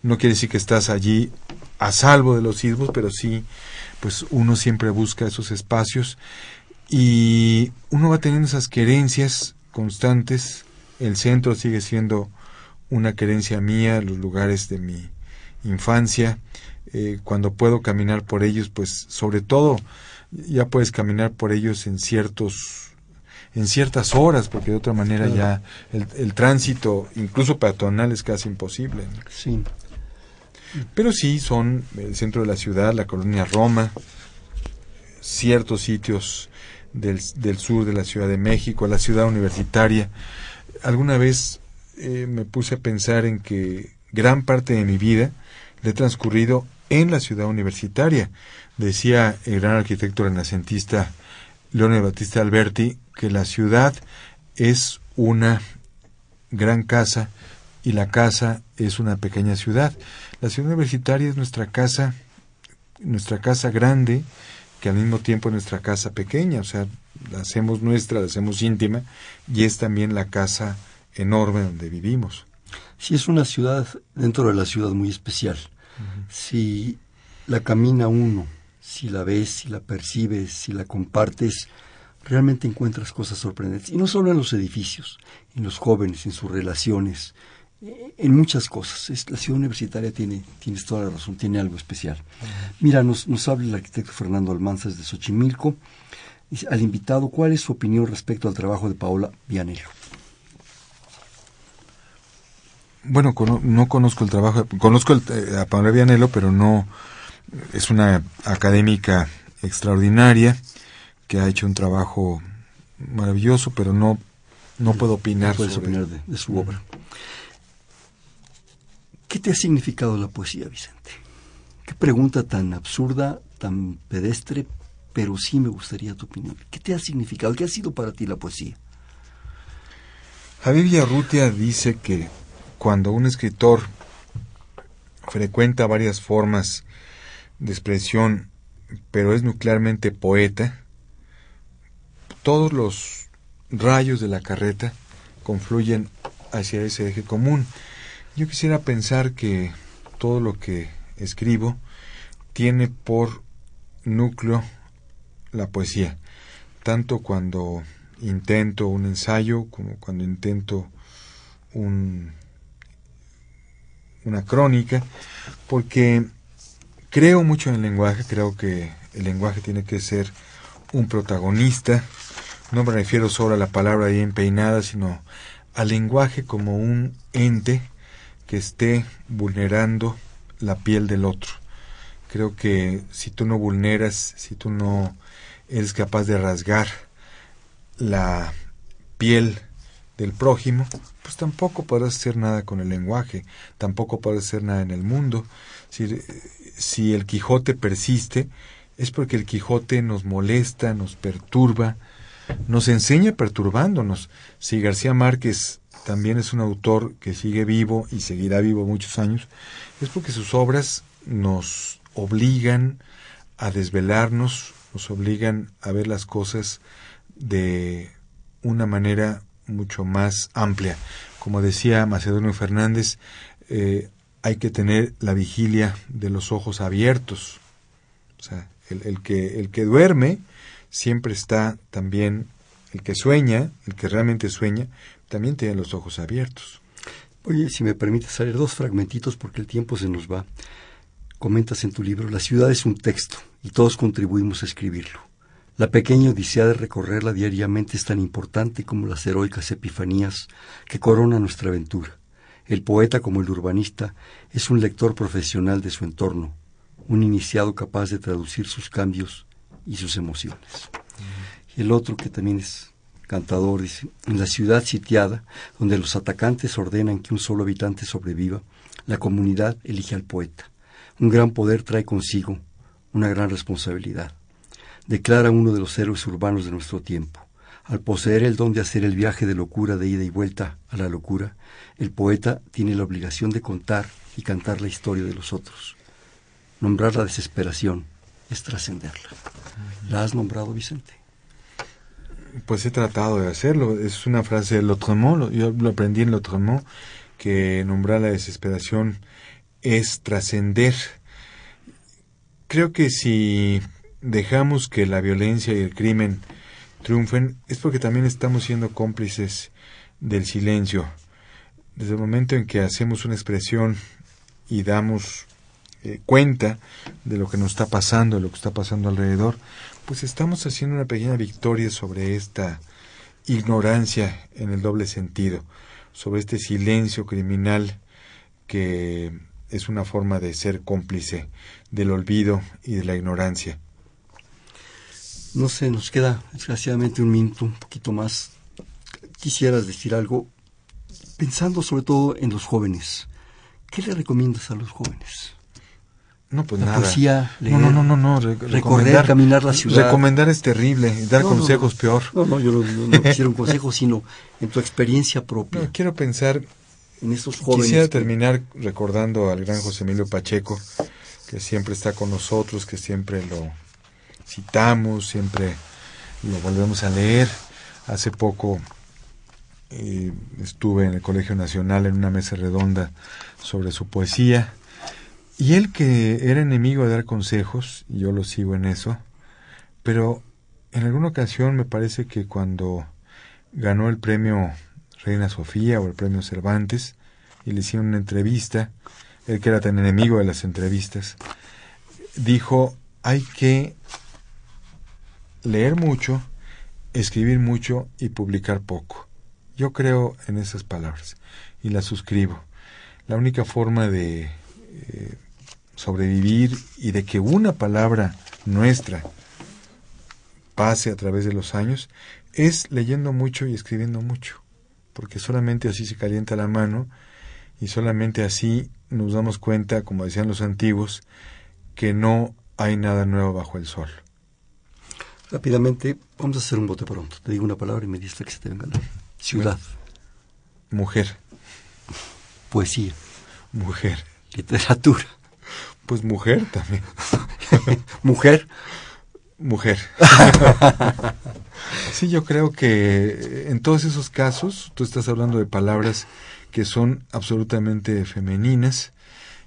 no quiere decir que estás allí a salvo de los sismos, pero sí, pues uno siempre busca esos espacios y uno va teniendo esas querencias constantes. El centro sigue siendo una querencia mía, los lugares de mi infancia. Eh, cuando puedo caminar por ellos, pues sobre todo ya puedes caminar por ellos en ciertos en ciertas horas, porque de otra manera ya el, el tránsito, incluso peatonal, es casi imposible. ¿no? Sí. Pero sí son el centro de la ciudad, la colonia Roma, ciertos sitios del, del sur de la Ciudad de México, la ciudad universitaria. Alguna vez eh, me puse a pensar en que gran parte de mi vida la he transcurrido en la ciudad universitaria. Decía el gran arquitecto renacentista Leone Battista Alberti que la ciudad es una gran casa y la casa es una pequeña ciudad. La ciudad universitaria es nuestra casa, nuestra casa grande, que al mismo tiempo es nuestra casa pequeña, o sea, la hacemos nuestra, la hacemos íntima, y es también la casa enorme donde vivimos. Sí, es una ciudad dentro de la ciudad muy especial. Si la camina uno, si la ves, si la percibes, si la compartes, realmente encuentras cosas sorprendentes. Y no solo en los edificios, en los jóvenes, en sus relaciones, en muchas cosas. La ciudad universitaria tiene, tienes toda la razón, tiene algo especial. Mira, nos, nos habla el arquitecto Fernando Almanza de Xochimilco. Al invitado, ¿cuál es su opinión respecto al trabajo de Paola Vianello? Bueno, no conozco el trabajo, conozco eh, a Paola Vianello, pero no es una académica extraordinaria que ha hecho un trabajo maravilloso, pero no no puedo opinar. puedes opinar de, su obra. ¿Qué te ha significado la poesía, Vicente? Qué pregunta tan absurda, tan pedestre, pero sí me gustaría tu opinión. ¿Qué te ha significado? ¿Qué ha sido para ti la poesía? Javier Villarrutia dice que cuando un escritor frecuenta varias formas de expresión, pero es nuclearmente poeta, todos los rayos de la carreta confluyen hacia ese eje común. Yo quisiera pensar que todo lo que escribo tiene por núcleo la poesía, tanto cuando intento un ensayo como cuando intento un, una crónica, porque creo mucho en el lenguaje, creo que el lenguaje tiene que ser un protagonista, no me refiero solo a la palabra bien peinada, sino al lenguaje como un ente que esté vulnerando la piel del otro. Creo que si tú no vulneras, si tú no eres capaz de rasgar la piel del prójimo, pues tampoco podrás hacer nada con el lenguaje, tampoco podrás hacer nada en el mundo. Si, si el Quijote persiste, es porque el Quijote nos molesta, nos perturba, nos enseña perturbándonos. Si García Márquez también es un autor que sigue vivo y seguirá vivo muchos años, es porque sus obras nos obligan a desvelarnos, nos obligan a ver las cosas de una manera mucho más amplia. Como decía Macedonio Fernández, eh, hay que tener la vigilia de los ojos abiertos. O sea, el, que, el que duerme siempre está también el que sueña, el que realmente sueña, también tiene los ojos abiertos. Oye, si me permites salir dos fragmentitos porque el tiempo se nos va. Comentas en tu libro, la ciudad es un texto y todos contribuimos a escribirlo. La pequeña odisea de recorrerla diariamente es tan importante como las heroicas epifanías que coronan nuestra aventura. El poeta, como el urbanista, es un lector profesional de su entorno, un iniciado capaz de traducir sus cambios y sus emociones. Y el otro que también es cantador dice, en la ciudad sitiada, donde los atacantes ordenan que un solo habitante sobreviva, la comunidad elige al poeta. Un gran poder trae consigo una gran responsabilidad. Declara uno de los héroes urbanos de nuestro tiempo. Al poseer el don de hacer el viaje de locura de ida y vuelta a la locura, el poeta tiene la obligación de contar y cantar la historia de los otros. Nombrar la desesperación es trascenderla. ¿La has nombrado, Vicente? Pues he tratado de hacerlo. Es una frase de Lautremont, yo lo aprendí en Lautremont, que nombrar la desesperación es trascender. Creo que si dejamos que la violencia y el crimen triunfen, es porque también estamos siendo cómplices del silencio. Desde el momento en que hacemos una expresión y damos eh, cuenta de lo que nos está pasando, de lo que está pasando alrededor, pues estamos haciendo una pequeña victoria sobre esta ignorancia en el doble sentido, sobre este silencio criminal que es una forma de ser cómplice del olvido y de la ignorancia. No sé, nos queda desgraciadamente un minuto, un poquito más. Quisieras decir algo pensando sobre todo en los jóvenes. ¿Qué le recomiendas a los jóvenes? No, pues la nada. Poesía, no, no, no, no, no. recorrer, caminar la ciudad. Recomendar es terrible, dar consejos peor. No, no, yo no, no, quisiera un consejo, sino en tu experiencia propia. quiero pensar en estos jóvenes. Quisiera terminar recordando al gran José Emilio Pacheco, que siempre está con nosotros, que siempre lo citamos, siempre lo volvemos a leer. Hace poco eh, estuve en el Colegio Nacional en una mesa redonda sobre su poesía y él que era enemigo de dar consejos, y yo lo sigo en eso, pero en alguna ocasión me parece que cuando ganó el premio Reina Sofía o el premio Cervantes, y le hicieron una entrevista, él que era tan enemigo de las entrevistas, dijo, hay que leer mucho, escribir mucho y publicar poco. Yo creo en esas palabras y las suscribo. La única forma de eh, sobrevivir y de que una palabra nuestra pase a través de los años es leyendo mucho y escribiendo mucho, porque solamente así se calienta la mano y solamente así nos damos cuenta, como decían los antiguos, que no hay nada nuevo bajo el sol. Rápidamente, vamos a hacer un bote pronto. Te digo una palabra y me dices que se te venga la ciudad. Mujer. Poesía. Mujer. Literatura. Pues mujer también. mujer. Mujer. sí, yo creo que en todos esos casos, tú estás hablando de palabras que son absolutamente femeninas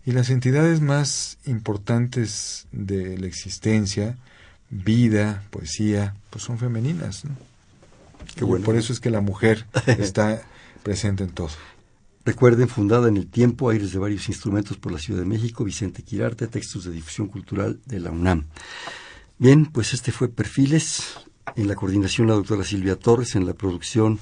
y las entidades más importantes de la existencia, vida, poesía, pues son femeninas. ¿no? Bueno. Por eso es que la mujer está presente en todo. Recuerden, fundada en el tiempo, aires de varios instrumentos por la Ciudad de México, Vicente Quirarte, textos de difusión cultural de la UNAM. Bien, pues este fue Perfiles, en la coordinación la doctora Silvia Torres, en la producción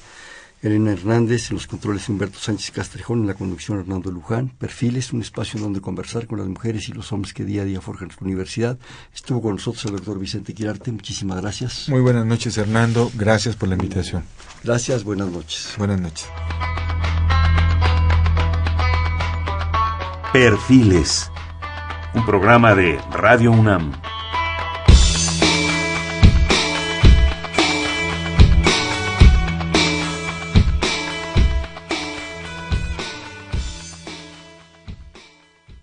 Elena Hernández, en los controles Humberto Sánchez Castrejón, en la conducción Hernando Luján. Perfiles, un espacio donde conversar con las mujeres y los hombres que día a día forjan nuestra universidad. Estuvo con nosotros el doctor Vicente Quirarte, muchísimas gracias. Muy buenas noches, Hernando, gracias por la invitación. Gracias, buenas noches. Buenas noches. Perfiles, un programa de Radio UNAM.